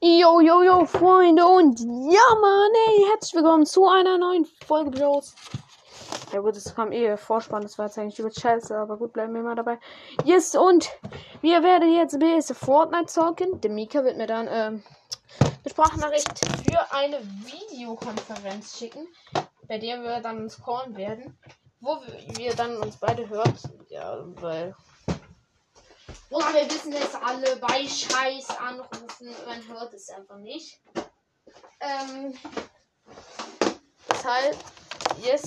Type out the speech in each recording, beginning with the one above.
Yo, yo, yo, Freunde und ja, Mann, ey, herzlich willkommen zu einer neuen Folge Bros. Ja gut, es kam eh Vorspann, das war jetzt eigentlich über Scheiße, aber gut, bleiben wir mal dabei. Yes, und wir werden jetzt ein Fortnite zocken. Der Mika wird mir dann ähm, eine Sprachnachricht für eine Videokonferenz schicken, bei der wir dann uns callen werden, wo wir dann uns beide hört. Ja, weil und wir wissen es alle, bei Scheiß anrufen, man hört es einfach nicht. Ähm, deshalb, yes,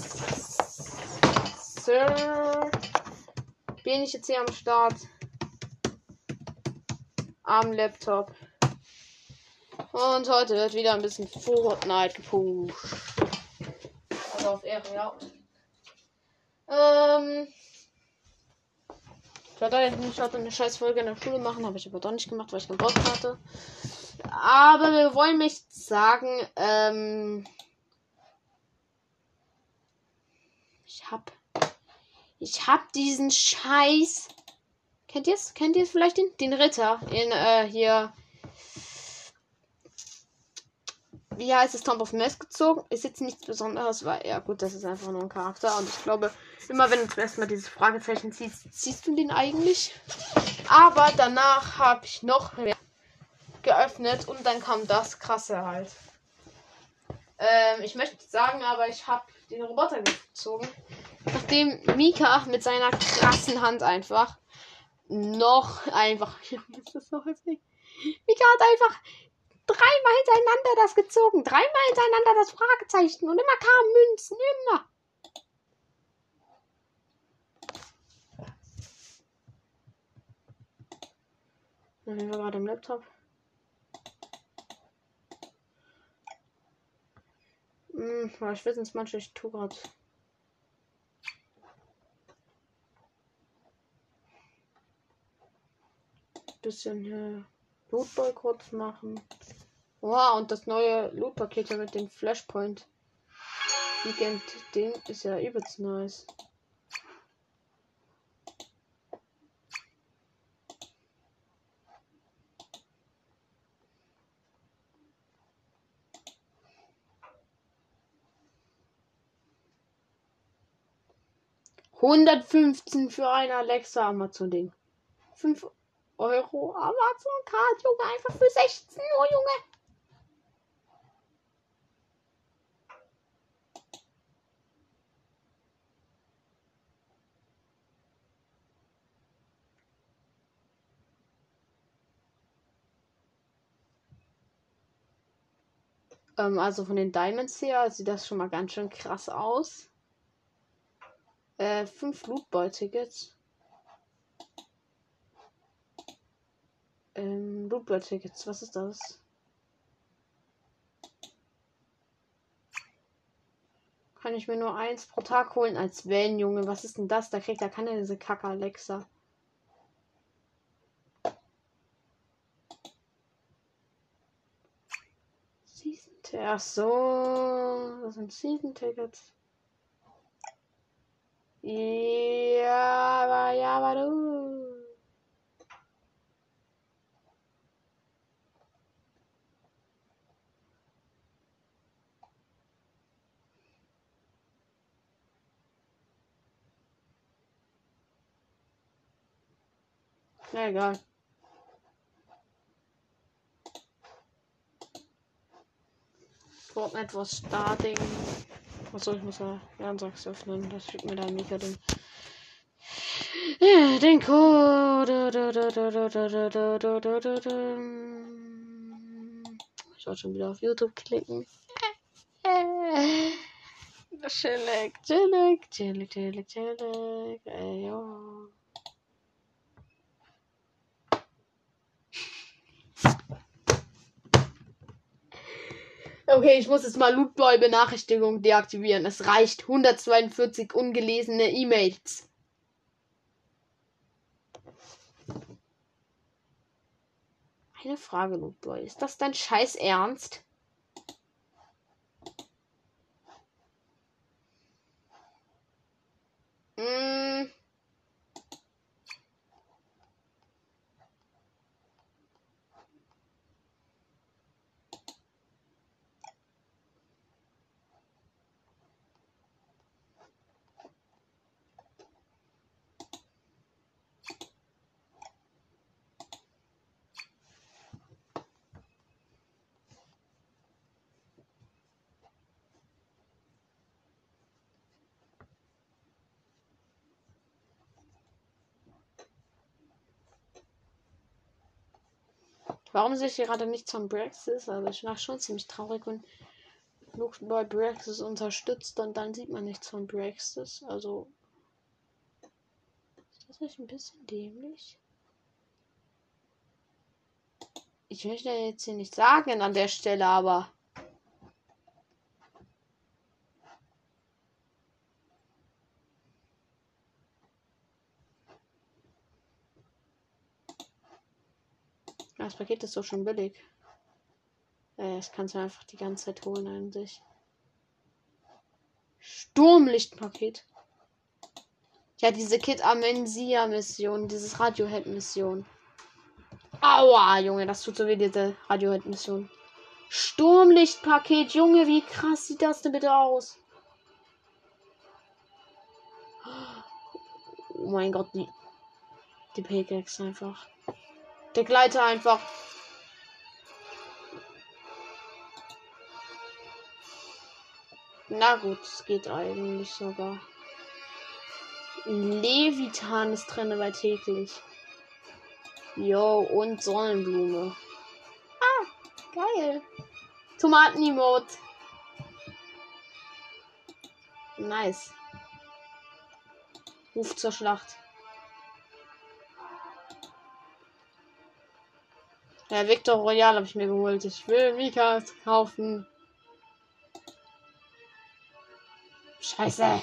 Sir, bin ich jetzt hier am Start. Am Laptop. Und heute wird wieder ein bisschen Fortnite gepusht. Also auf Ehre, ja. Ähm, ich wollte eigentlich heute eine scheiß Folge in der Schule machen, habe ich aber doch nicht gemacht, weil ich keinen Bock hatte. Aber wir wollen mich sagen, ähm, ich hab, ich hab diesen Scheiß. Kennt ihr es? Kennt ihr es vielleicht den? Den Ritter in äh, hier. Wie heißt es? Tomb of Mess gezogen. Ist jetzt nichts Besonderes, weil ja gut, das ist einfach nur ein Charakter und ich glaube, Immer wenn du erstmal dieses Fragezeichen siehst, siehst du den eigentlich. Aber danach habe ich noch mehr geöffnet und dann kam das krasse halt. Ähm, ich möchte sagen, aber ich habe den Roboter gezogen. Nachdem Mika mit seiner krassen Hand einfach noch einfach. das ist so heftig. Mika hat einfach dreimal hintereinander das gezogen. Dreimal hintereinander das Fragezeichen. Und immer kamen Münzen. Immer. Dann sind wir gerade im Laptop. Hm, ich weiß nicht, manche ich tue gerade. Bisschen hier Lootboykott machen. Wow, und das neue Loot-Paket mit dem Flashpoint. Weekend Ding ist ja übelst nice. 115 für ein Alexa Amazon-Ding. 5 Euro Amazon-Card, Junge, einfach für 16 Uhr, Junge. Ähm, also von den Diamonds her sieht das schon mal ganz schön krass aus. Äh, fünf Lootball-Tickets. Ähm, Lootball-Tickets, was ist das? Kann ich mir nur eins pro Tag holen als Van, Junge. Was ist denn das? Da kriegt er keine diese Kacke Alexa. Season Ach so, das sind Season Tickets. Ja, ja, aber du. Na egal. Fortnite was starting. Achso, ich muss ja Lernsachs öffnen. Das schickt mir dann Mika den. Ja, den Code. Ich wollte schon wieder auf YouTube klicken. Chillig, chillig, chillig, chillig, chillig. Ey, jo. Okay, ich muss jetzt mal Lootboy Benachrichtigung deaktivieren. Es reicht 142 ungelesene E-Mails. Eine Frage, Lootboy. Ist das dein Scheiß Ernst? Mm. Warum sehe ich gerade nichts von Brexit? Also ich mache schon ziemlich traurig, wenn Luke bei Brexit unterstützt und dann sieht man nichts von Brexit. Also ist das nicht ein bisschen dämlich? Ich möchte jetzt hier nicht sagen an der Stelle, aber Das Paket ist doch schon billig. Äh, das kannst du einfach die ganze Zeit holen an sich. Sturmlichtpaket. Ja, diese Kid Amensia Mission, dieses Radiohead Mission. Aua, Junge, das tut so wie diese Radiohead Mission. Sturmlichtpaket, Junge, wie krass sieht das denn bitte aus? Oh mein Gott, die, die Pickaxe einfach. Der Gleiter einfach. Na gut, es geht eigentlich sogar. Levitan ist drin bei täglich. Jo, und Sonnenblume. Ah, geil. Tomaten-Emote. Nice. Ruf zur Schlacht. Ja, Victor Royal habe ich mir geholt. Ich will Mikas kaufen. Scheiße.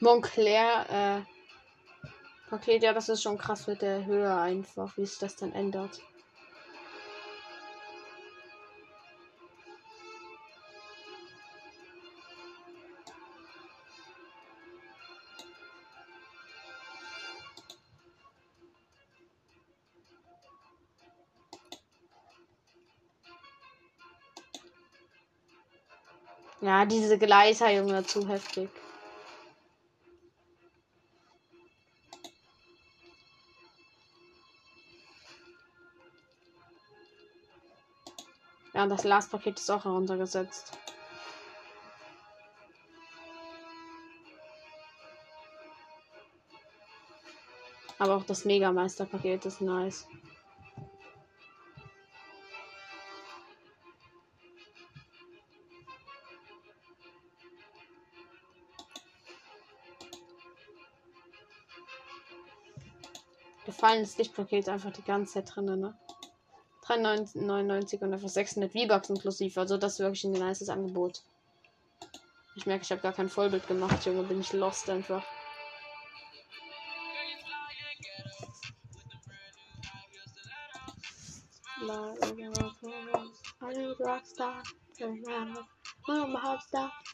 Montclair, äh, Paket, ja, das ist schon krass mit der Höhe einfach, wie es das dann ändert. Ja, diese Gleiter, Junge, zu heftig. Das Last-Paket ist auch heruntergesetzt. Aber auch das Megameister-Paket ist nice. Gefallenes Lichtpaket einfach die ganze Zeit drin, ne? 3,99 und einfach 600 V-Bucks inklusive. Also das ist wirklich ein nices Angebot. Ich merke, ich habe gar kein Vollbild gemacht, Junge. Bin ich lost einfach.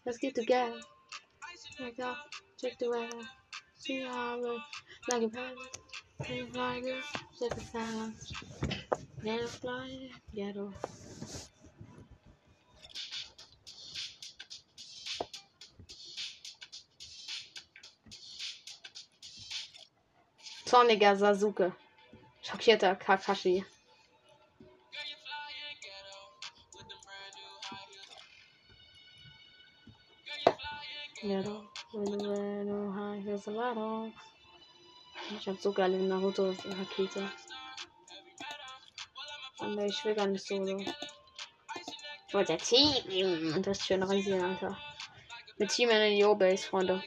Let's get together. Like a parrot. Like check the silence. Ghetto fly, ghetto. Zorniger Sasuke. Schockierter Kakashi. Ich hab so geile Naruto-Rakete. Aber ich will gar nicht solo. Ich wollte Team und das schön rasieren, Alter. Mit Team in den Yo-Base, Freunde.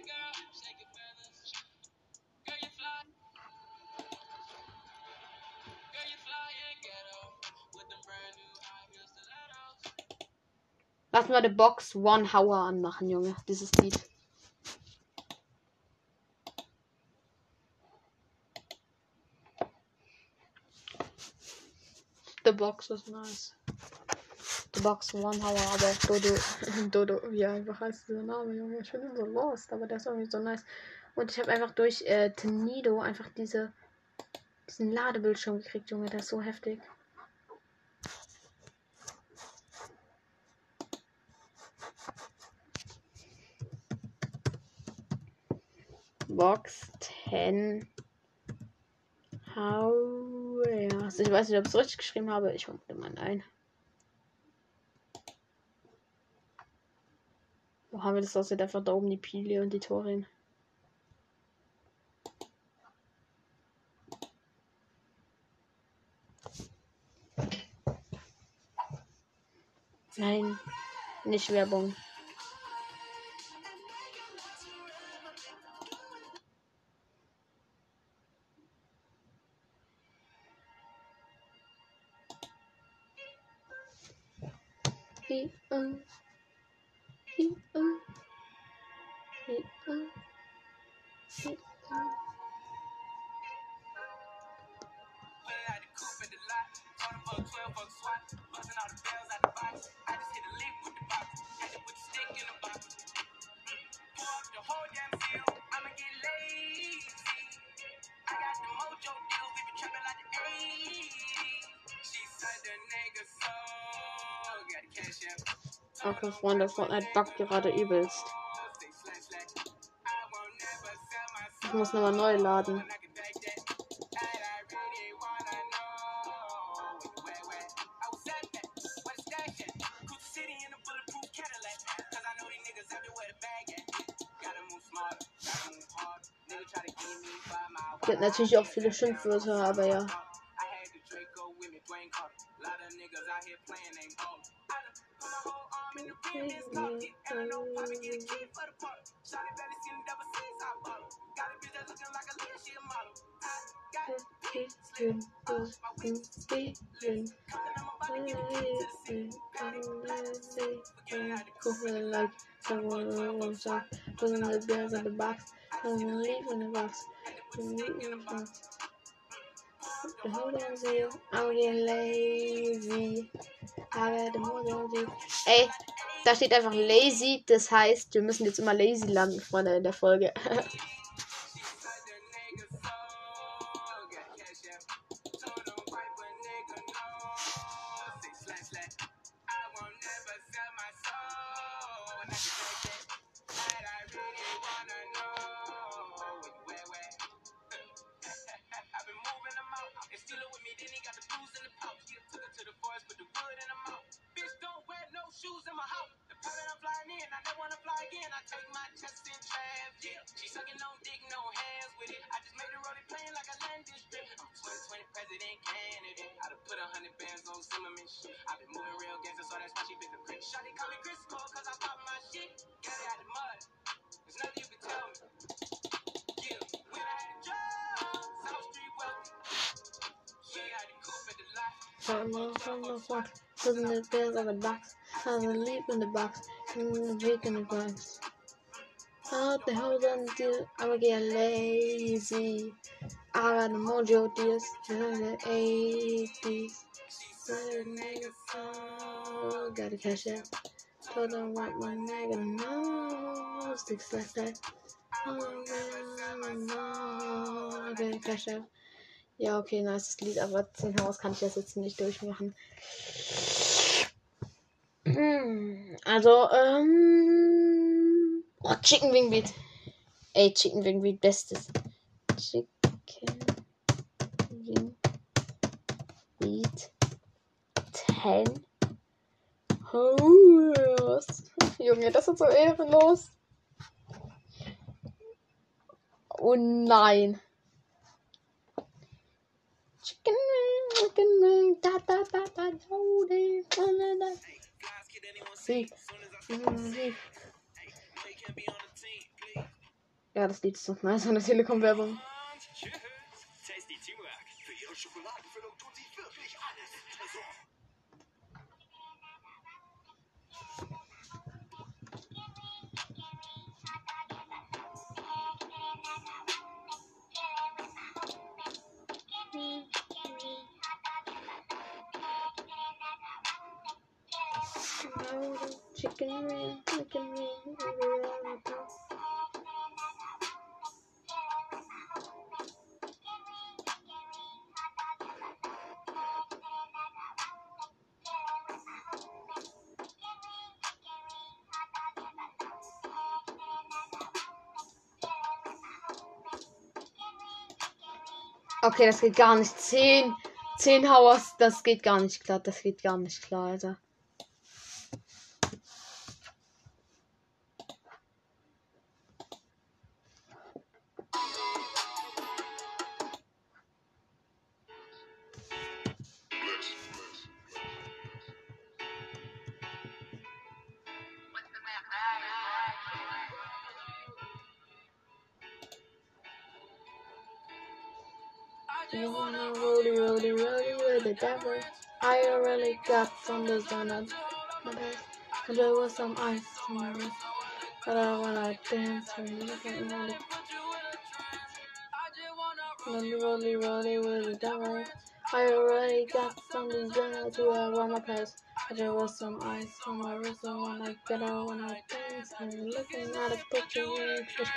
Lass mal die Box One Hour anmachen, Junge. Dieses Lied. The Box ist nice. The Box One Hour, aber Dodo. Dodo, wie einfach heißt dieser Name, Junge? Ich bin so lost, aber der ist irgendwie so nice. Und ich habe einfach durch äh, Tenido einfach diese, diesen Ladebildschirm gekriegt, Junge. Der ist so heftig. Box 10. How? Ja. Also ich weiß nicht, ob ich es richtig geschrieben habe. Ich hole mal ein. Wo haben wir das aussieht? Einfach da oben die Pile und die Torin. Nein, nicht Werbung. Okay, Freunde, Fortnite buggt gerade übelst. Ich muss nochmal neu laden. Gibt natürlich auch viele Schimpfwörter, aber ja. The the box, and leave in the box, and leave in the box. Hold on, Zio. I'm getting lazy. Got the mojo. Ey, da steht einfach lazy. Das heißt, wir müssen jetzt immer lazy landen, Freunde, in der Folge. Bills in the box, having a leap in the box, and the drink in the box. How the hell do? I'ma get lazy. I got the mojo deals in the 80s. Gotta cash out. Told them what my nigga knows. Sticks like that. Oh. Gotta cash out. Ja, okay, nice Lied, aber 10 Haus kann ich das jetzt nicht durchmachen. Hm, also, ähm. Oh, Chicken Wing Beat. Ey, Chicken Wing Beat, bestes. Chicken Wing Beat 10 Haus. Junge, das ist so ehrenlos. Oh nein. Chicken wing, chicken wing, da da da da da da da. Sie. Sie. Ja, das Lied ist doch nice an der Telekom-Werbung. Tasty Teamwork. Für ihre Schokoladenfüllung tun sie wirklich alles. Tresor. Chicken wing, chicken wing, Okay, das geht gar nicht. 10, 10 Hauers, das geht gar nicht klar. Das geht gar nicht klar, Alter. Devil? I already got some donuts. And there was some ice on my wrist. But I wanna dance when you look at me. Rolly, rolly, rolly with the devil. I already got some donuts to around my place. But there was some ice on my wrist. When I get out, when I dance, and looking at a picture in the fish.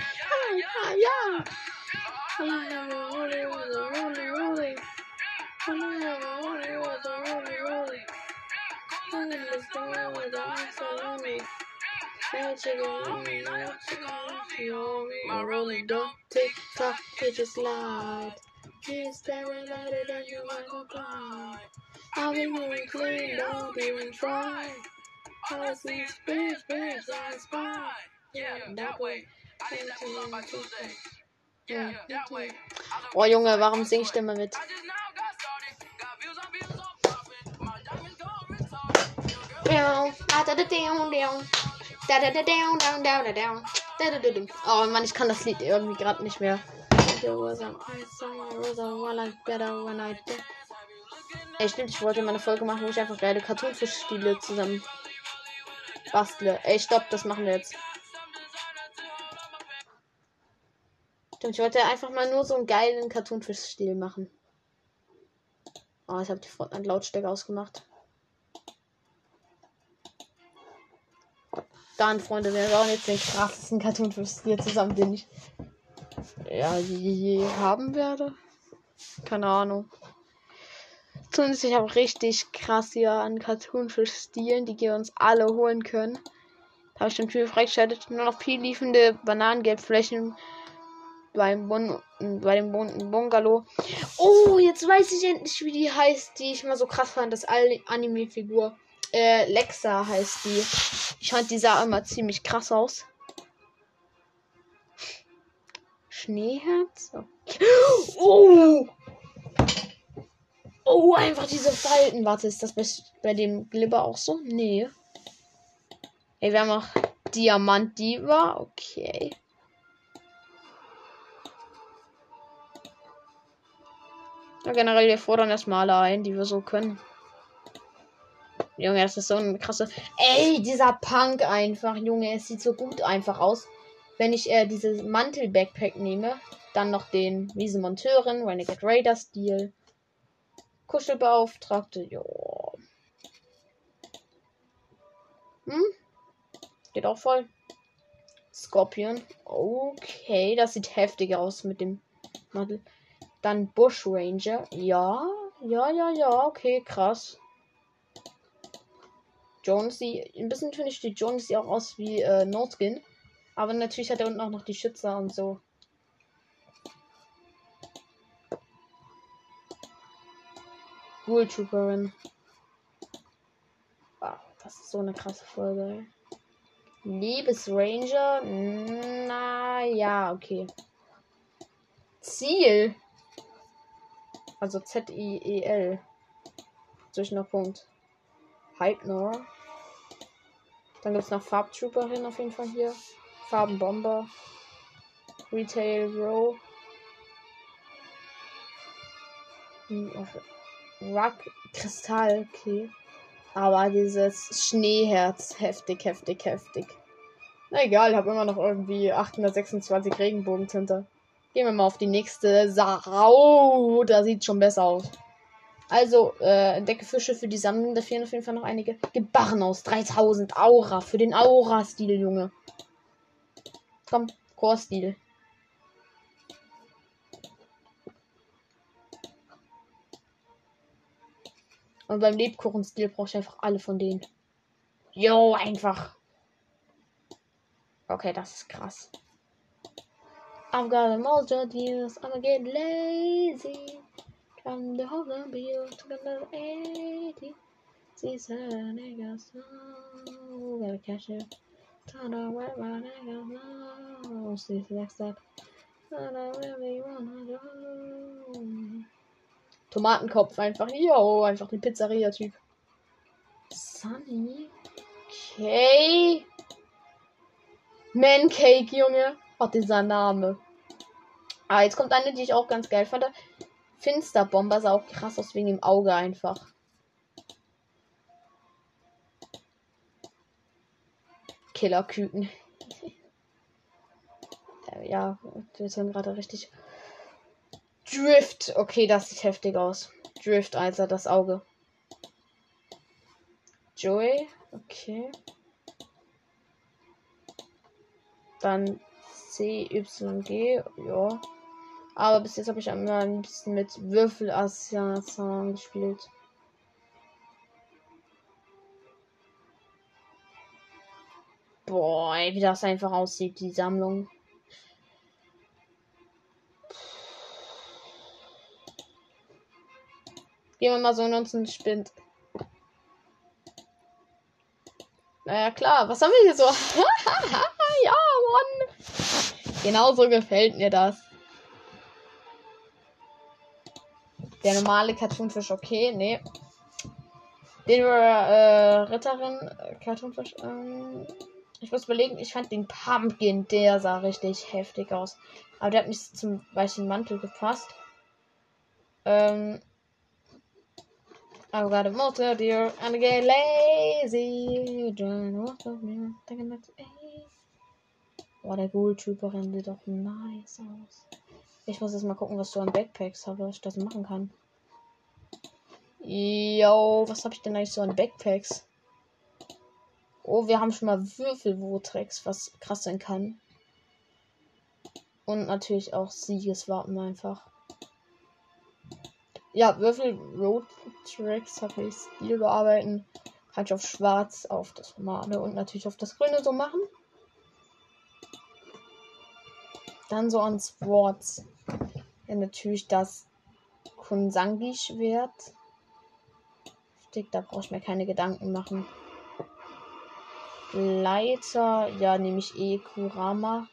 Ah, yeah, yeah. Rolling don't tick tock, it just slide. Just staring at it and you might go blind. I'll be moving clean, don't even try. I see spin, spin, slide, spy. Yeah, that way. I didn't know about Tuesday. Ja. Oh Junge, warum ich denn mal mit? Oh Mann, ich kann das Lied irgendwie gerade nicht mehr. Ey, stimmt, ich wollte mal eine Folge machen, wo ich einfach geile Cartoonfisch-Stile zusammen bastle. Ey, stopp, das machen wir jetzt. Stimmt, ich wollte einfach mal nur so einen geilen Cartoonfisch-Stil machen. Oh, ich habe die Fortnite-Lautstärke ausgemacht. Dann, Freunde, wir bauen jetzt den krassesten Cartoonfisch-Stil zusammen, den ich ja, je haben werde. Keine Ahnung. Zumindest ich habe richtig krass hier an Cartoonfisch-Stilen, die wir uns alle holen können. Da habe ich schon viel freigeschaltet. Nur noch viel liefende Bananengelbflächen beim, Bun bei dem Bun Bungalow. Oh, jetzt weiß ich endlich, wie die heißt, die ich mal so krass fand. Das Anime-Figur. Äh, Lexa heißt die. Ich fand die sah immer ziemlich krass aus. Schneeherz? Oh! Oh, einfach diese Falten. Warte, ist das bei, bei dem Glibber auch so? Nee. Ey, wir haben auch Diamant Diva. Okay. Ja, generell, wir fordern erstmal alle ein, die wir so können. Junge, das ist so eine krasse. Ey, dieser Punk einfach, Junge, es sieht so gut einfach aus. Wenn ich äh, dieses Mantel-Backpack nehme, dann noch den Wiese Monteurin, Renegade Raider Stil, Kuschelbeauftragte, jo. Hm? Geht auch voll. Scorpion. Okay, das sieht heftig aus mit dem Mantel. Dann Bush Ranger. Ja, ja, ja, ja, okay, krass. Jonesy. Ein bisschen finde ich die Jonesy auch aus wie äh, No. Aber natürlich hat er unten auch noch die Schützer und so. Ghoul Trooperin. Wow, das ist so eine krasse Folge. Liebesranger. Na ja, okay. Ziel. Also Z-I-E-L. Zwischen Punkt. Hypnor. Dann gibt es noch Farbtrooperin auf jeden Fall hier. Farbenbomber. Retail Row. Rock Kristall, okay. Aber dieses Schneeherz, heftig, heftig, heftig. Na egal, ich habe immer noch irgendwie 826 Regenbogentinte. Gehen wir mal auf die nächste Sau. Da sieht schon besser aus. Also, äh, entdecke Fische für die Sammlung. Da fehlen auf jeden Fall noch einige. Gebarren aus 3000 Aura. Für den Aura-Stil, Junge. Komm, Core-Stil. Und beim Lebkuchen-Stil brauche ich einfach alle von denen. Jo, einfach. Okay, das ist krass. I've got a of years. I'm gonna get lazy. From the Holland to the 80. She's a nigga so gotta catch it. Turn on where my nigga now. See next step. Don't really wanna go. Tomatenkopf einfach. Yo, einfach die Pizzeria-Typ. Sunny. Okay. Mancake, Junge. Hat dieser Name. Ah, jetzt kommt eine, die ich auch ganz geil fand. Finsterbomber sah auch krass aus wegen dem Auge einfach. Killerküken. Ja, wir sind gerade richtig. Drift. Okay, das sieht heftig aus. Drift, also das Auge. Joey. Okay. Dann CYG. Ja. Aber bis jetzt habe ich ein bisschen mit Würfel-Assassinen gespielt. Boah, ey, wie das einfach aussieht, die Sammlung. Gehen wir mal so in unseren Spind. Naja, klar, was haben wir hier so? ja, Mann. Genauso gefällt mir das. Der normale Kartonfisch, okay, nee. Den äh, Ritterin, äh, Kartonfisch, ähm, ich muss überlegen, ich fand den Pumpkin, der sah richtig heftig aus. Aber der hat nicht zum weichen Mantel gepasst. Ähm. I got a motor deer and I get lazy. Boah, der Ghoul-Typerin sieht doch nice aus. Ich muss jetzt mal gucken, was du an Backpacks habe, was ich das machen kann. Yo, was habe ich denn eigentlich so an Backpacks? Oh, wir haben schon mal Würfelwotrex, was krass sein kann. Und natürlich auch Siegeswappen einfach. Ja, Würfel Road Tracks habe ich Stil bearbeiten. Kann ich auf schwarz, auf das normale und natürlich auf das grüne so machen. Dann so an Sports. Ja, natürlich das Kunsangi-Schwert. Da brauche ich mir keine Gedanken machen. Leiter, ja, nehme ich eh Kurama.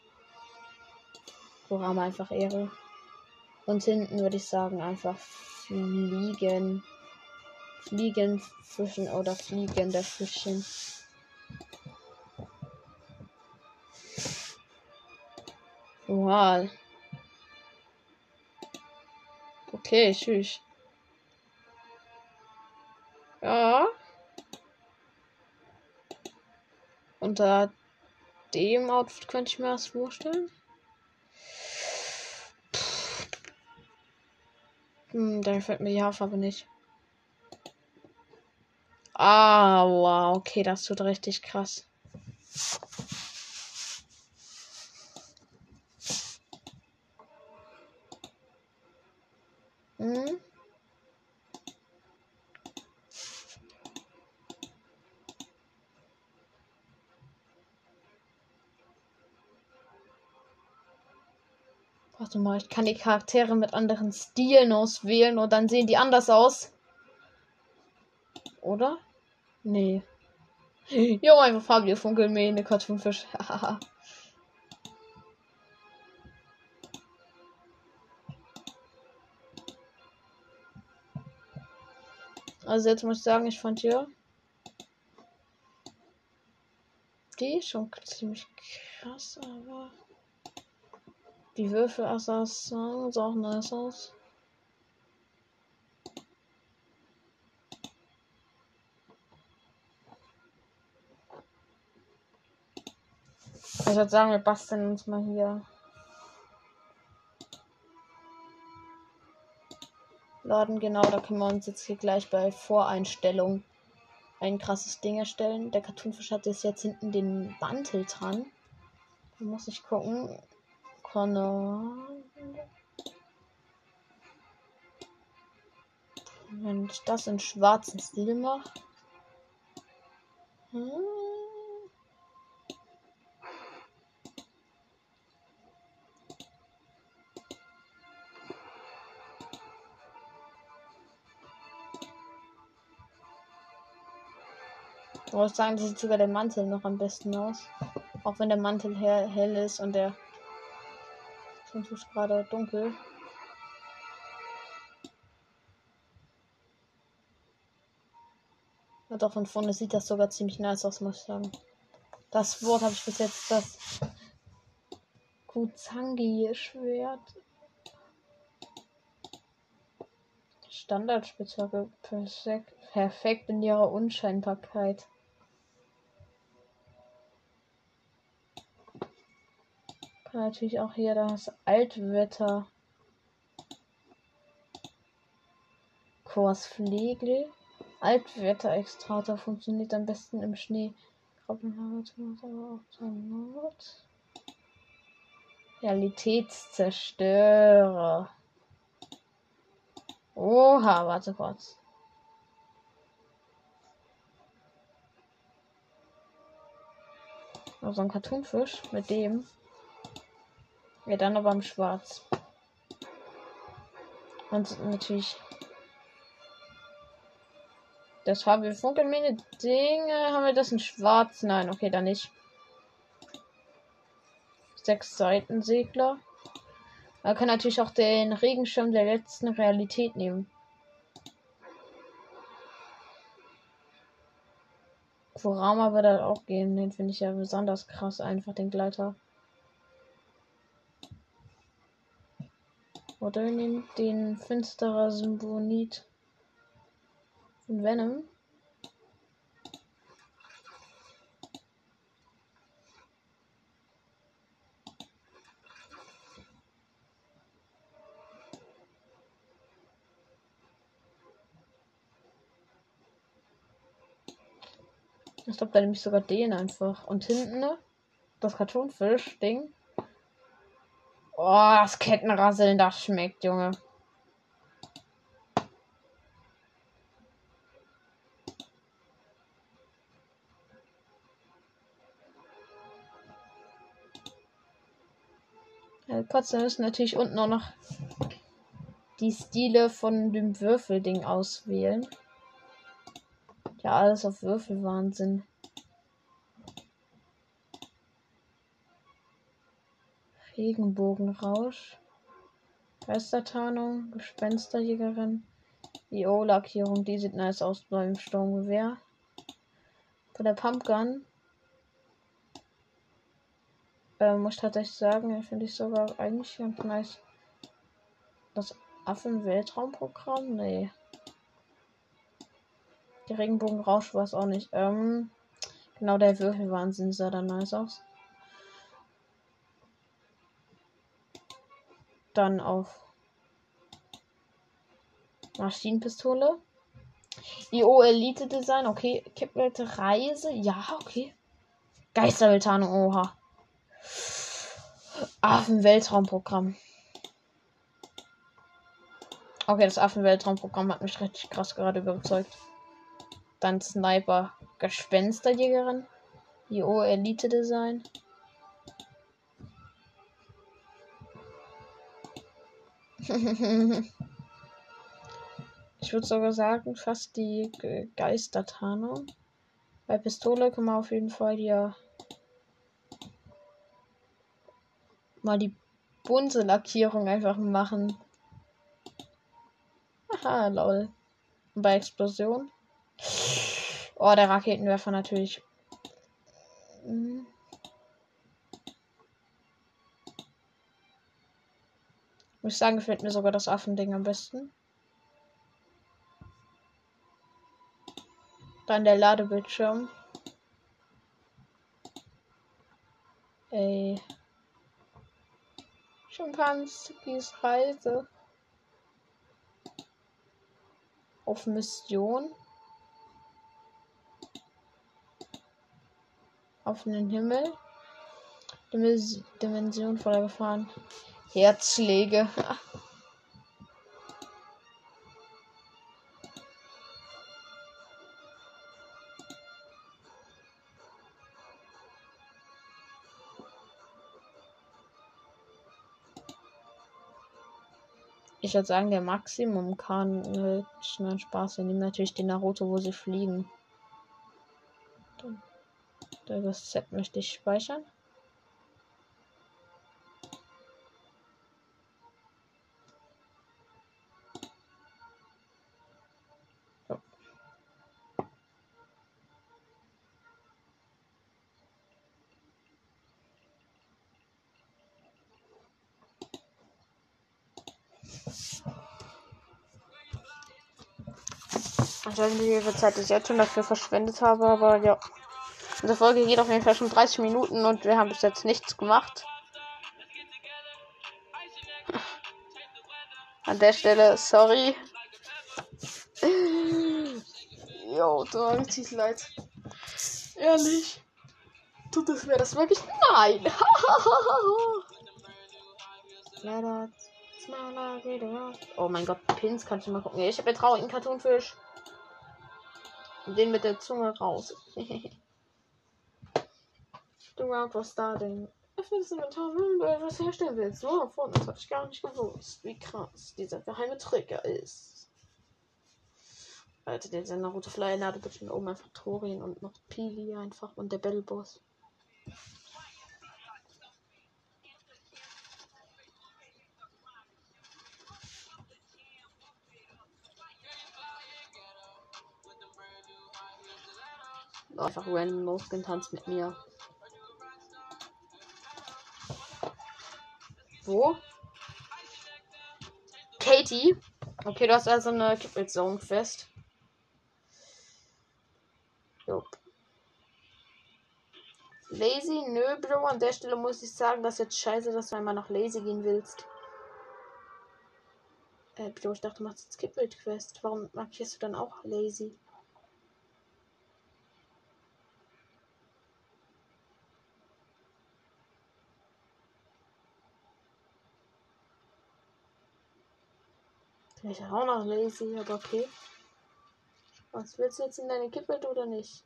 Kurama einfach Ehre. Und hinten würde ich sagen einfach Fliegen. Fliegen, Fischen oder fliegende Fischchen. Wow. Okay, tschüss. Ja. Unter dem Outfit könnte ich mir das vorstellen. Hm, da fällt mir die Haarfarbe nicht. Ah, wow, okay, das tut richtig krass. Hm? Warte mal, ich kann die Charaktere mit anderen Stilen auswählen und dann sehen die anders aus. Oder? Nee. Jo, einfach Fabio Funkelmähne, Kartonfisch. also jetzt muss ich sagen, ich fand hier die schon ziemlich krass, aber die Würfel-Assassin sah auch nice aus. Ich würde sagen, wir basteln uns mal hier. Laden, genau, da können wir uns jetzt hier gleich bei Voreinstellung ein krasses Ding erstellen. Der Cartoonfisch hat jetzt hinten den Mantel dran. Da muss ich gucken. Connor. Wenn ich das in schwarzen Stil mache. Hm. Ich muss sagen, sieht sogar der Mantel noch am besten aus. Auch wenn der Mantel hell ist und der sonst ist gerade dunkel. Ja, doch von vorne sieht das sogar ziemlich nice aus, muss ich sagen. Das Wort habe ich bis jetzt das Kuzangi-Schwert. Standardspitzhacke perfekt, perfekt in ihrer Unscheinbarkeit. Natürlich auch hier das Altwetter. Kursflegel. Altwetter-Extrahter funktioniert am besten im Schnee. Realitätszerstörer. Oha, warte kurz. Also ein Cartoonfisch mit dem. Ja, dann aber im Schwarz. Und natürlich. Das haben wir Funkelmine Dinge. Haben wir das in Schwarz? Nein, okay, dann nicht. Sechs Seiten Segler. Man kann natürlich auch den Regenschirm der letzten Realität nehmen. Kurama wird das auch gehen. Den finde ich ja besonders krass, einfach den Gleiter. Wir nehmen den finsterer Symphonit von Venom. Ich glaube, da nehme ich sogar den einfach. Und hinten ne? das Kartonfisch-Ding. Oh, das Kettenrasseln, das schmeckt, Junge. Trotzdem müssen natürlich unten auch noch die Stile von dem Würfelding auswählen. Ja, alles auf Würfelwahnsinn. Regenbogenrausch. Geistertarnung, Gespensterjägerin. IO-Lackierung, die sieht nice aus beim Sturmgewehr. Bei der Pumpgun. Äh, muss ich tatsächlich sagen, finde ich sogar eigentlich ganz nice. Das Affen-Weltraumprogramm? Nee. Der Regenbogenrausch war es auch nicht. Ähm, genau, der Würfelwahnsinn sah da nice aus. Dann auf Maschinenpistole. IO Elite Design, okay. Kipwelt Reise, ja, okay. Geisterweltane, oha. Affen-Weltraumprogramm. Okay, das Affen-Weltraumprogramm hat mich richtig krass gerade überzeugt. Dann Sniper Gespensterjägerin. IO Elite Design. ich würde sogar sagen, fast die Ge Geistertarnung. Bei Pistole kann man auf jeden Fall hier mal die bunte Lackierung einfach machen. Aha, lol. Und bei Explosion Oh, der Raketenwerfer natürlich. Mhm. Muss ich sagen, gefällt mir sogar das Affending am besten. Dann der Ladebildschirm. Ey. Schimpanskis Reise. Auf Mission. offenen Himmel. Dimension voller Gefahren. Herzschläge. Ich würde sagen, der Maximum kann äh, schnell Spaß. Wir nehmen natürlich den Naruto, wo sie fliegen. Das Set möchte ich speichern. Ich weiß nicht, wie viel Zeit ich jetzt schon dafür verschwendet habe, aber ja. Unsere Folge geht auf jeden Fall schon 30 Minuten und wir haben bis jetzt nichts gemacht. An der Stelle, sorry. Jo, tut mir richtig leid. Ehrlich. Tut es mir das wirklich? Nein. oh mein Gott, Pins kannst du mal gucken. Ich habe einen traurigen Cartoonfisch. Den mit der Zunge raus. The round was starting. Öffne das Inventar, wenn du etwas herstellen willst. Oh, vorne, das habe ich gar nicht gewusst, wie krass dieser geheime Trigger ist. Alter, der Naruto Flyer ladet bestimmt oben einfach Torin und noch Pili einfach und der Battle Boss. Einfach random losgetanzt mit mir. Wo? Katie. Okay, du hast also eine Kippel Zone fest. Jupp. Lazy, nö, Bro. An der Stelle muss ich sagen, dass jetzt scheiße, dass du einmal nach Lazy gehen willst. Äh, Bro, ich dachte, du machst jetzt Kippelt Quest. Warum markierst du dann auch Lazy? Ich auch noch lazy, aber okay. Was willst du jetzt in deine Kippe oder nicht?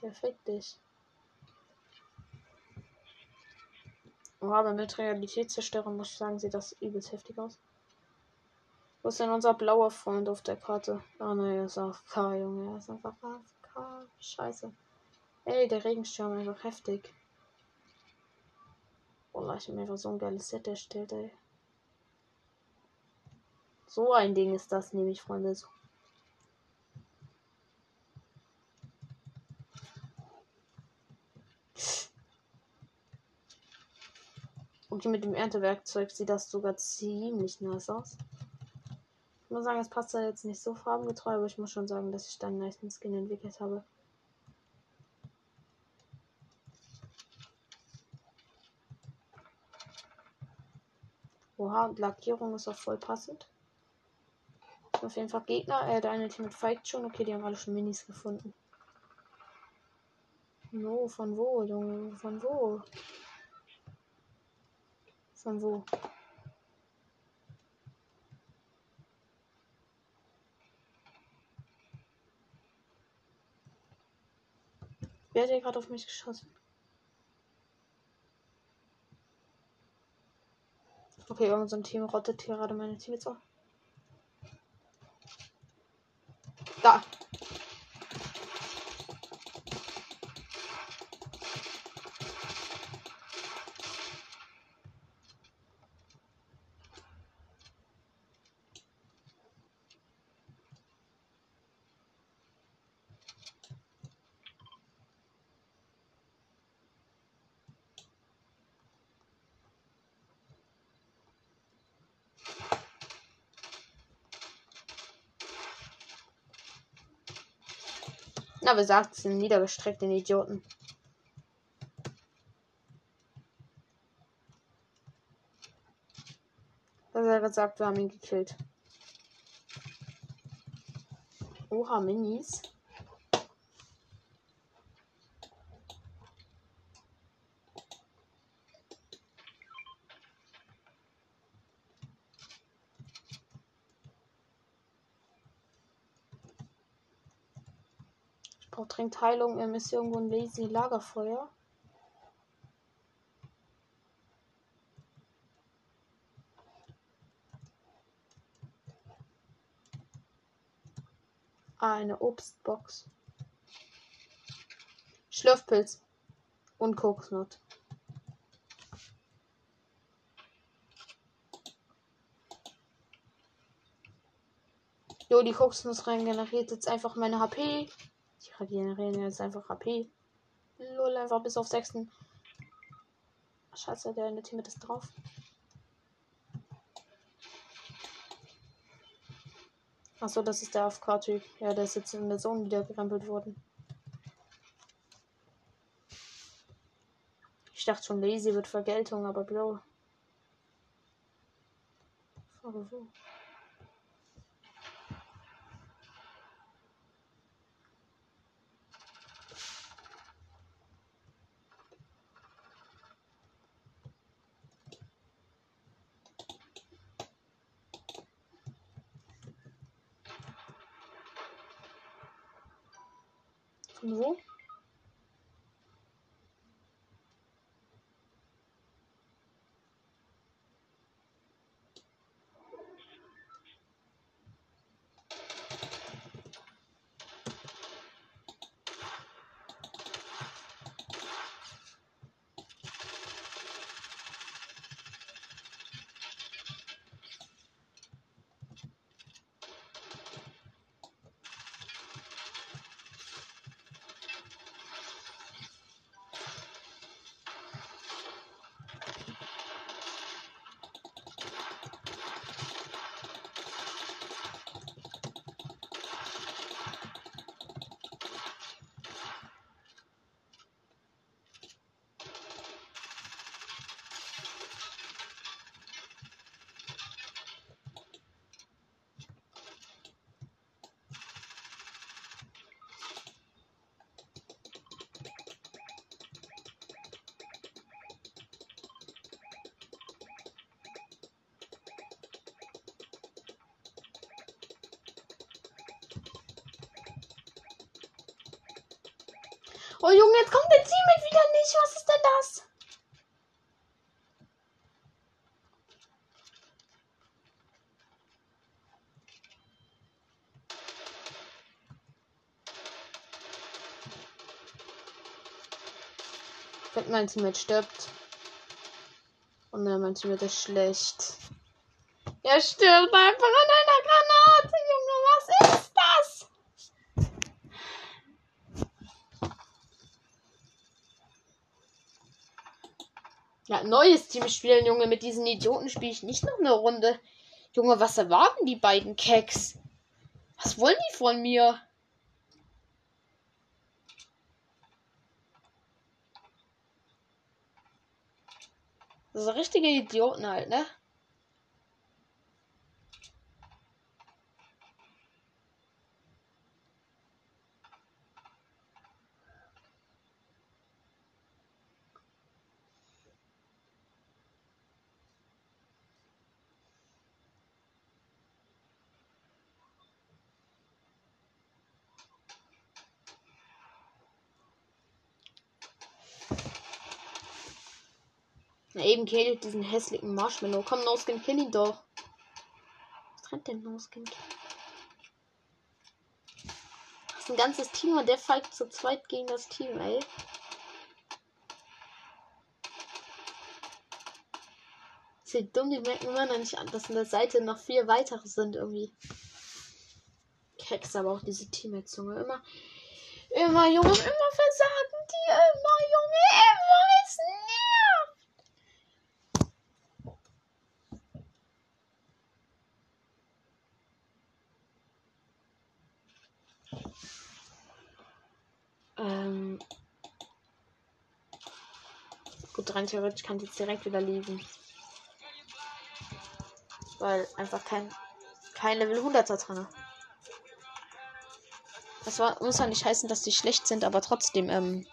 Perfekt dich. Oh, aber mit Realitätszerstörung muss ich sagen, sieht das übelst heftig aus. Wo ist denn unser blauer Freund auf der Karte? Ah oh, er ist AFK, Junge. Er ist einfach AFK. Scheiße. Ey, der Regenschirm einfach heftig. Oh, ich habe mir einfach so ein geiles Set erstellt, ey. So ein Ding ist das nämlich, Freunde. So. Okay, mit dem Erntewerkzeug sieht das sogar ziemlich nice aus. Ich muss sagen, es passt da jetzt nicht so farbengetreu, aber ich muss schon sagen, dass ich dann einen nice Skin entwickelt habe. Oha, und Lackierung ist auch voll passend. Auf jeden Fall Gegner. Äh, deine Team fight schon. Okay, die haben alle schon Minis gefunden. Wo? Von wo, Junge? Von wo? Von wo? Wer hat hier gerade auf mich geschossen? Okay, so Team rottet hier gerade meine Teams auf. Da. Na, wer sagt es den niedergestreckten Idioten? Das er gesagt, wir haben ihn gekillt. Oha, Minis. Heilung. Er ist irgendwo ein lazy Lagerfeuer. Ah, eine Obstbox. Schlürfpilz. Und Kokosnut. Jo, die Kokosnuss regeneriert jetzt einfach meine HP. Regenerieren jetzt einfach HP. Lol, einfach bis auf 6. Scheiße, der in der Team ist drauf. Achso, das ist der AFK-Typ. Ja, der ist jetzt in der Zone wieder gerempelt worden. Ich dachte schon, Lazy wird Vergeltung, aber Bro. Aber wo? Von Oh Junge, jetzt kommt der Teammate wieder nicht. Was ist denn das? Wenn mein Teammate stirbt. Und dann mein Teammate ist schlecht. Er stirbt einfach an einer Granate, Junge. Was ist das? Ja, neues Team spielen, Junge. Mit diesen Idioten spiele ich nicht noch eine Runde. Junge, was erwarten die beiden Keks? Was wollen die von mir? Das sind richtige Idioten halt, ne? Eben killt diesen hässlichen Marshmallow. Komm, No-Skin, kill ihn doch. Was rennt denn No-Skin? Das ist ein ganzes Team und der fight zu zweit gegen das Team, ey. Ist ja dumm, die merken immer noch nicht an, dass an der Seite noch vier weitere sind irgendwie. Keks aber auch diese Teammates, Junge. Immer, immer, Junge, immer versagen die. Immer, Junge, immer. Es nervt. Ähm. Gut, rein theoretisch kann ich jetzt direkt wieder liegen. Weil einfach kein, kein Level 100er drin. Das war, muss ja nicht heißen, dass die schlecht sind, aber trotzdem, ähm.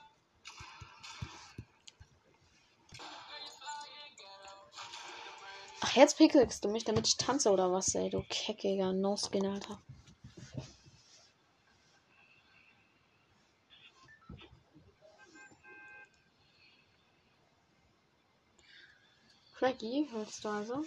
Ach, jetzt pickelst du mich, damit ich tanze oder was, ey, du keckiger No-Skin, Alter. Reggie, hörst du also?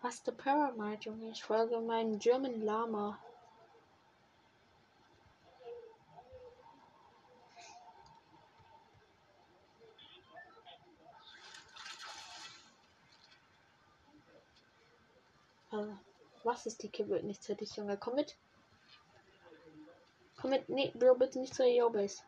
Was der Paramount, Junge? Ich folge meinem German Lama. Was ist die Kippe? Nichts hätte ich, Junge. Komm mit. Komm mit. Nee, Bro, bitte nicht zur EO-Base.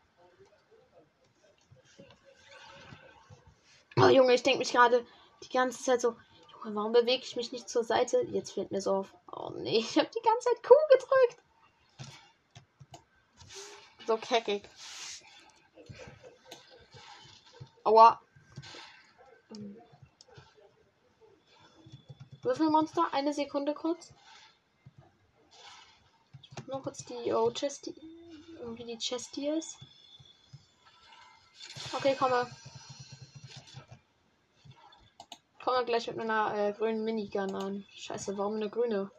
Oh, Junge, ich denke mich gerade die ganze Zeit so, Junge, warum bewege ich mich nicht zur Seite? Jetzt fällt mir so auf. Oh nee, ich habe die ganze Zeit Q gedrückt. So keckig. Aua. Würfelmonster, eine Sekunde kurz. Nur kurz die oh, Chest, irgendwie die Chest hier ist. Okay, komme. Komme gleich mit einer äh, grünen Minigun an. Scheiße, warum eine grüne?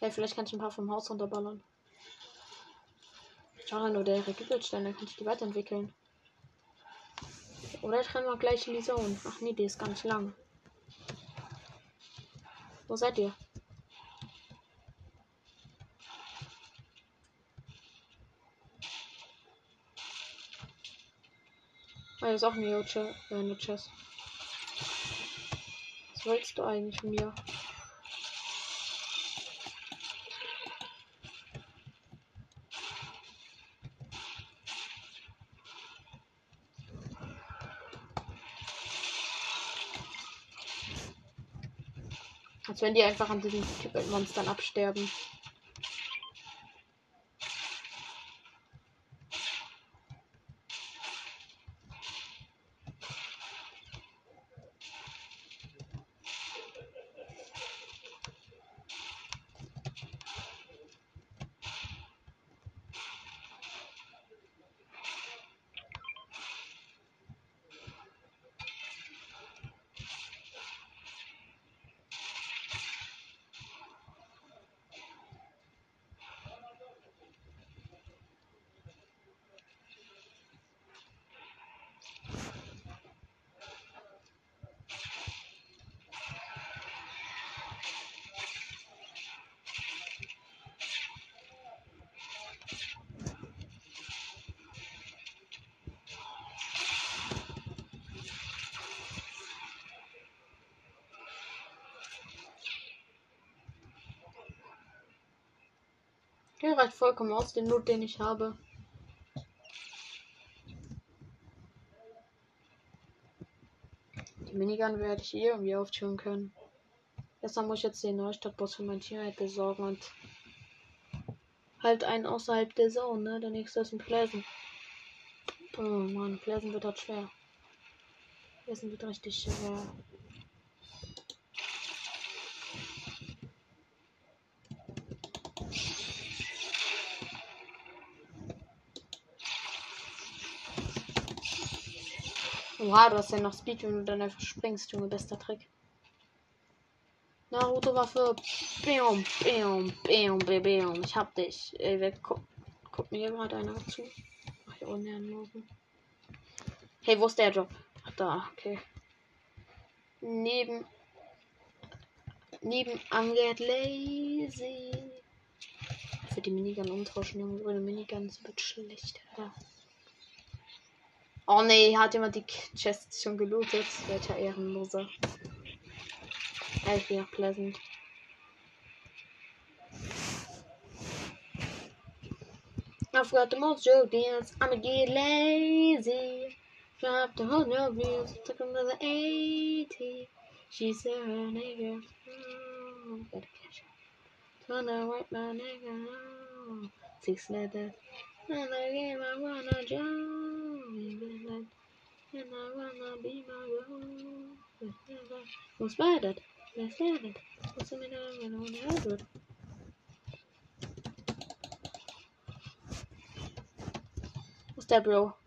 Ja, vielleicht kann ich ein paar vom Haus runterballern. Schau nur, der Regippelstein, dann kann ich die weiterentwickeln. Oder ich kann mal gleich in die Zone. Ach nee, die ist ganz lang. Wo seid ihr? Ah, ist auch eine, Ch äh, eine Chest. Was willst du eigentlich mir? Als wenn die einfach an diesen Monstern absterben. Reicht vollkommen aus, den Not, den ich habe. Die Minigun werde ich eh irgendwie auftun können. Deshalb muss ich jetzt den Neustadtboss für mein Team besorgen und halt einen außerhalb der Zone, ne? Der nächste ist ein Pleasant. Oh Mann, Pleasant wird halt schwer. Pleasant wird richtig schwer. Oha, du hast ja noch Speed, wenn du dann einfach springst, Junge. Bester Trick. Naruto-Waffe. Bam, bam, bam, bam, bam. Ich hab dich. Ey, wer guckt, guckt mir gerade einer zu? Ach, hier unten ein Hey, wo ist der Job? Ach, da, okay. Neben. Neben Amgert Lazy. Für die Minigun umtauschen, Junge. Ohne Minigun bisschen schlecht, Alter. Oh nee, hat jemand die Chest schon gelootet? Welcher Ehrenloser. Ich bin auch pleasant. I've got the most joke dance. I'ma get lazy. Drop the whole no wheels. Took another 80. She said her nigga. Oh, gotta catch her. Turn her right my nigga. Six letters. Game I wanna jump. And I wanna be my own. What's bad at? What's bad at? What's in the middle of the Edward? What's that, bro?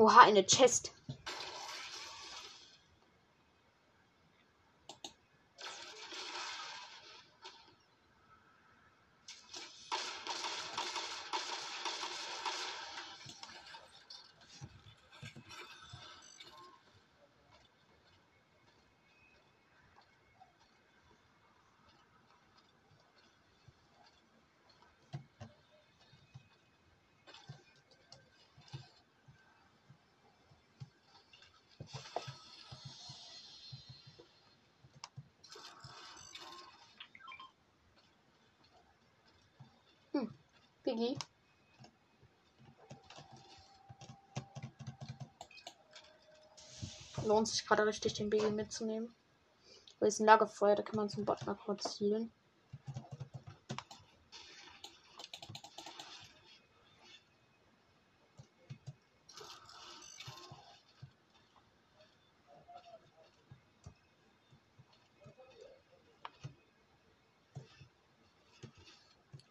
were hot in the chest. Piggy. Lohnt sich gerade richtig, den Piggy mitzunehmen. Weil es ein Lagerfeuer, da kann man zum Bot mal kurz zielen.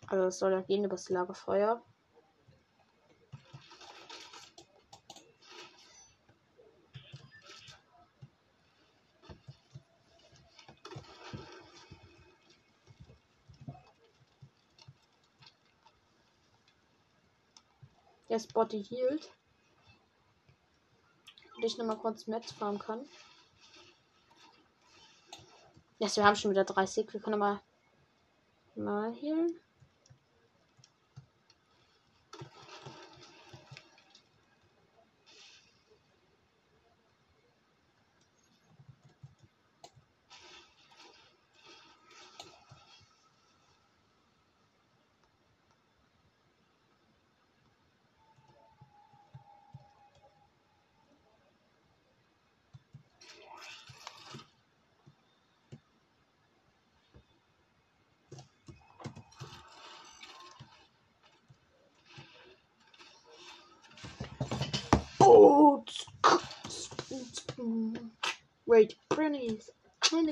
Also es soll ja gehen über das Lagerfeuer. Der Spotty hielt. Und ich nochmal kurz Metz fahren kann. Ja, yes, wir haben schon wieder 30. Wir können mal mal healen.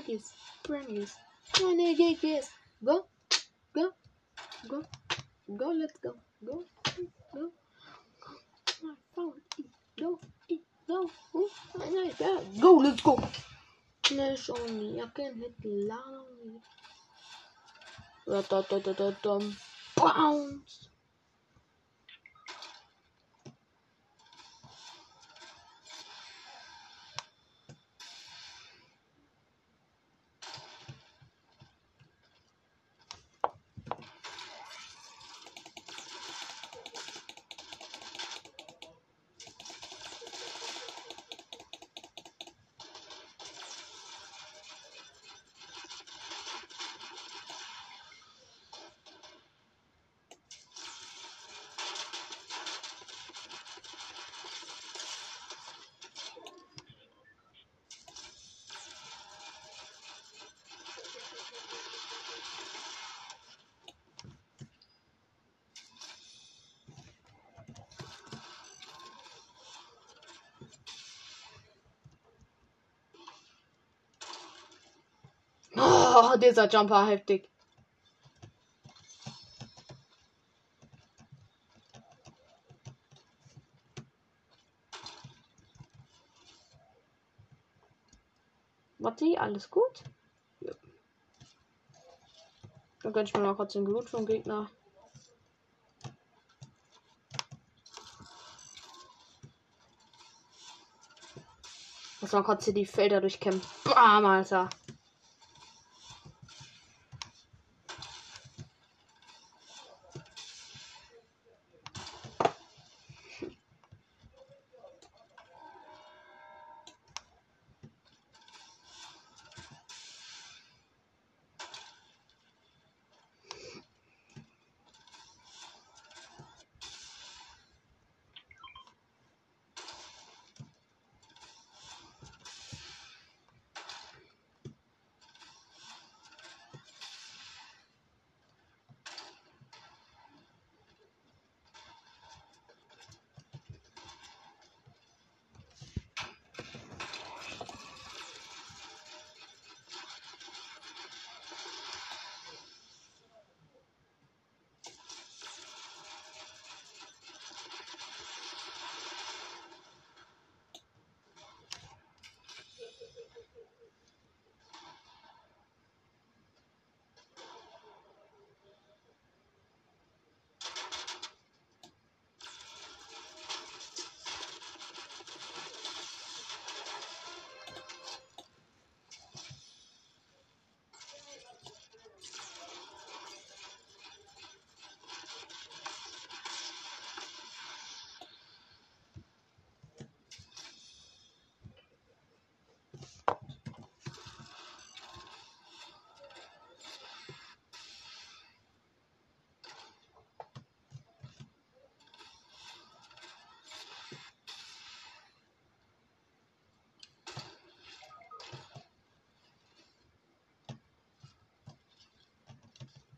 Vegas, Premiers, Money Vegas. Go, go, go, go. Let's go, go, go. Forward, go, go. Go, let's go. Flash me, I can hit loud only. Bounce. Oh, dieser Jumper heftig. Warte, alles gut? Ja. Dann gönne ich mir mal kurz den Blut vom Gegner. Muss mal kurz hier die Felder durchkämpfen. Bam, Alter.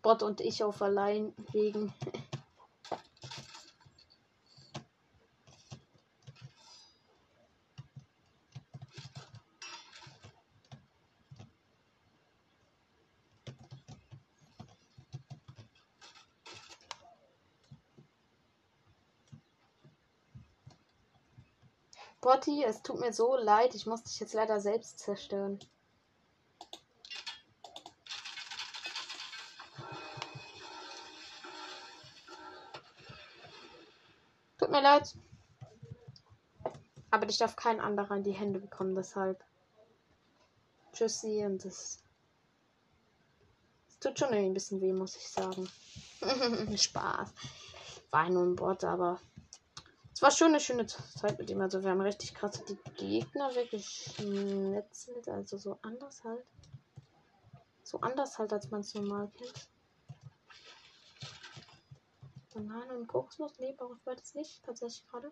Bot und ich auf allein wegen. Botti, es tut mir so leid, ich muss dich jetzt leider selbst zerstören. Mir leid. Aber ich darf kein anderer in die Hände bekommen, deshalb. Tschüssi und das. Es tut schon ein bisschen weh, muss ich sagen. Spaß. War nur ein Bot, aber es war schon eine schöne Zeit mit ihm. Also wir haben richtig krass die Gegner wirklich schnetzelt. Also so anders halt. So anders halt, als man es normal kennt. Banane und Kokosnuss. Nee, brauche ich beides nicht. Tatsächlich gerade.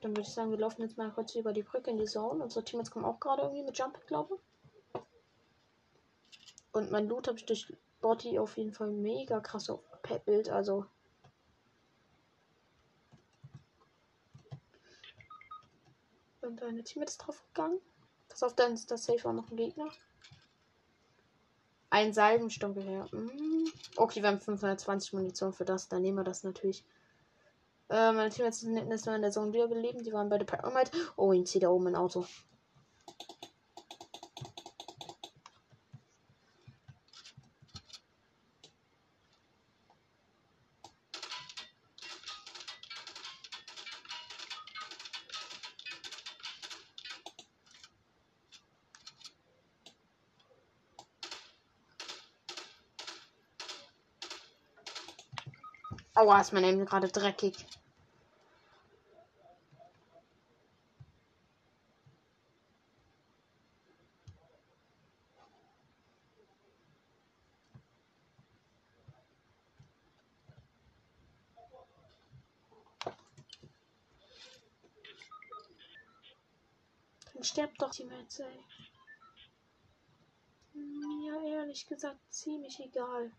Dann würde ich sagen, wir laufen jetzt mal kurz über die Brücke in die Zone. Unsere Teammates kommen auch gerade irgendwie mit Jump, glaube ich. Und mein Loot habe ich durch Body auf jeden Fall mega krass aufgepäppelt. Also Und deine Teammates draufgegangen. Pass auf, dann ist das safe auch noch ein Gegner. Ein Salbensturmgewehr. Mm. Okay, wir haben 520 Munition für das. Dann nehmen wir das natürlich. Äh, meine Teammates sind in der Zone wiederbelebt. Die waren bei der Pyramid. Oh, ich ziehe da oben ein Auto. Aua, ist mein Aim gerade dreckig. Dann stirbt doch die Metze. Mir ehrlich gesagt ziemlich egal.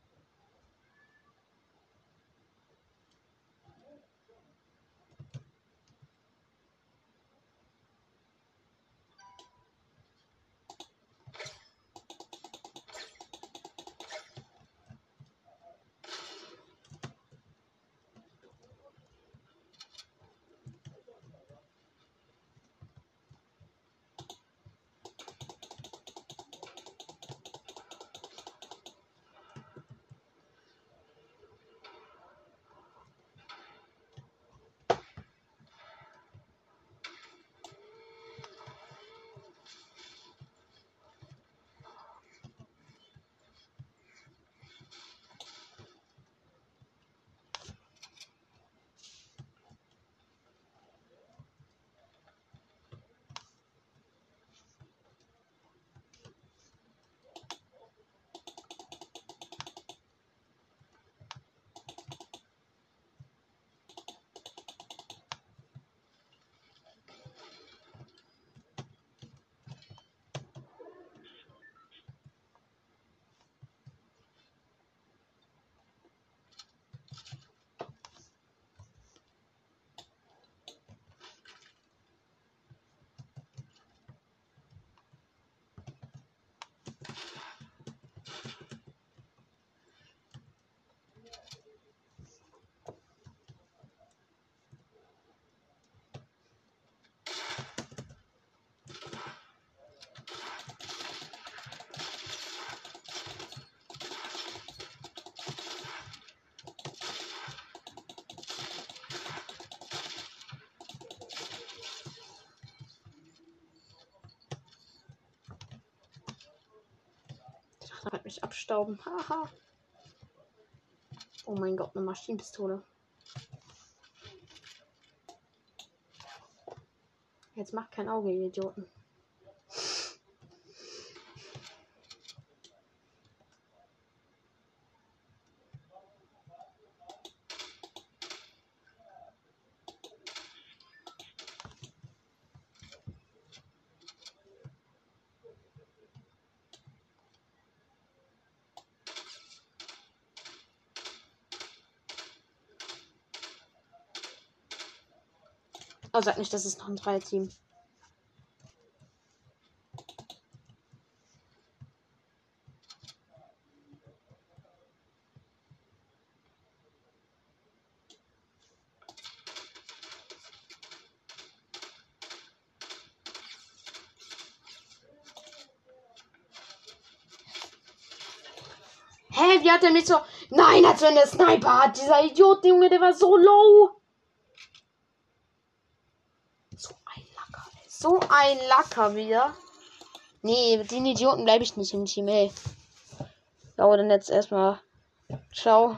Halt mich abstauben. Haha. Oh mein Gott, eine Maschinenpistole. Jetzt macht kein Auge, ihr Idioten. Oh, sag nicht, das ist noch ein Dreierteam. Hä, wie hat er mich so. Nein, als wenn der Sniper hat. Dieser Idiot, Junge, der war so low. So ein Lacker, ey. So ein Lacker wieder. Nee, mit den Idioten bleibe ich nicht im Team, ey. Ja, dann jetzt erstmal. Ciao.